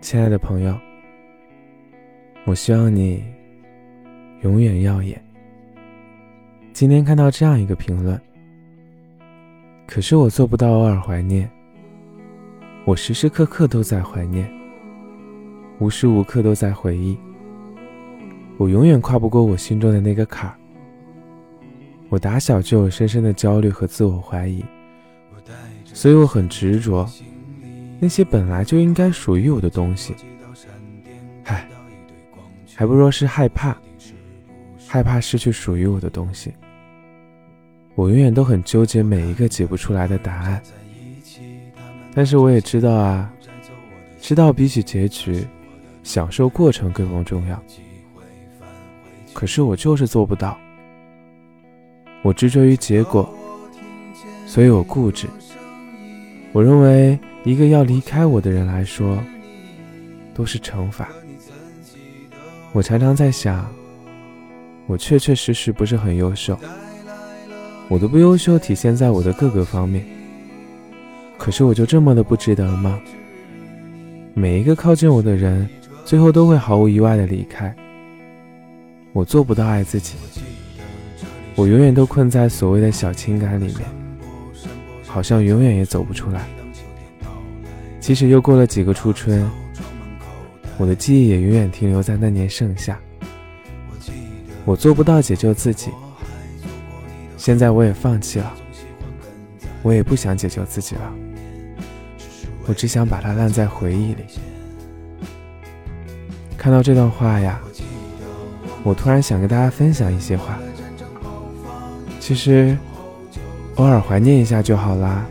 亲爱的朋友，我希望你永远耀眼。今天看到这样一个评论，可是我做不到偶尔怀念，我时时刻刻都在怀念，无时无刻都在回忆，我永远跨不过我心中的那个坎儿。我打小就有深深的焦虑和自我怀疑，所以我很执着。那些本来就应该属于我的东西，嗨，还不若是害怕，害怕失去属于我的东西。我永远都很纠结每一个解不出来的答案，但是我也知道啊，知道比起结局，享受过程更更重要。可是我就是做不到，我执着于结果，所以我固执。我认为。一个要离开我的人来说，都是惩罚。我常常在想，我确确实实不是很优秀，我的不优秀体现在我的各个方面。可是我就这么的不值得吗？每一个靠近我的人，最后都会毫无意外的离开。我做不到爱自己，我永远都困在所谓的小情感里面，好像永远也走不出来。即使又过了几个初春，我的记忆也永远停留在那年盛夏。我做不到解救自己，现在我也放弃了，我也不想解救自己了，我只想把它烂在回忆里。看到这段话呀，我突然想跟大家分享一些话。其实，偶尔怀念一下就好啦。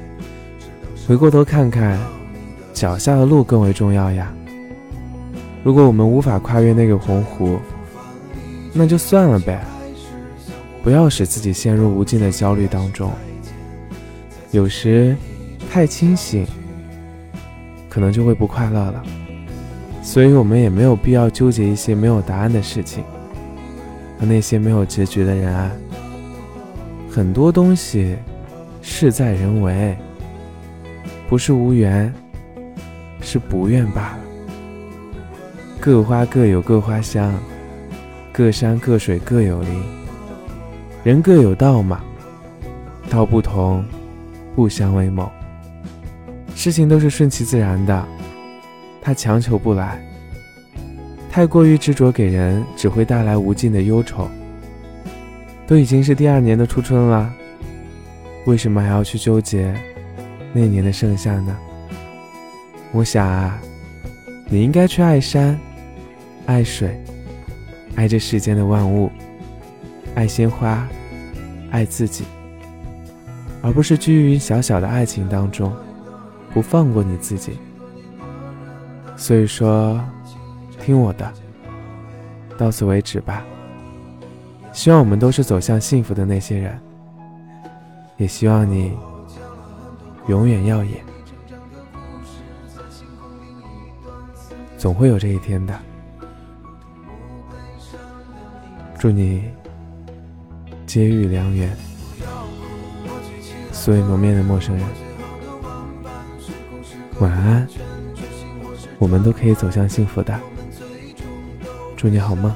回过头看看。脚下的路更为重要呀。如果我们无法跨越那个鸿鹄，那就算了呗。不要使自己陷入无尽的焦虑当中。有时太清醒，可能就会不快乐了。所以我们也没有必要纠结一些没有答案的事情和那些没有结局的人啊。很多东西事在人为，不是无缘。是不愿罢了。各花各有各花香，各山各水各有灵。人各有道嘛，道不同，不相为谋。事情都是顺其自然的，他强求不来。太过于执着给人，只会带来无尽的忧愁。都已经是第二年的初春了，为什么还要去纠结那年的盛夏呢？我想啊，你应该去爱山，爱水，爱这世间的万物，爱鲜花，爱自己，而不是拘于小小的爱情当中，不放过你自己。所以说，听我的，到此为止吧。希望我们都是走向幸福的那些人，也希望你永远耀眼。总会有这一天的。祝你结遇良缘，素未谋面的陌生人，晚安。我们都可以走向幸福的。祝你好梦。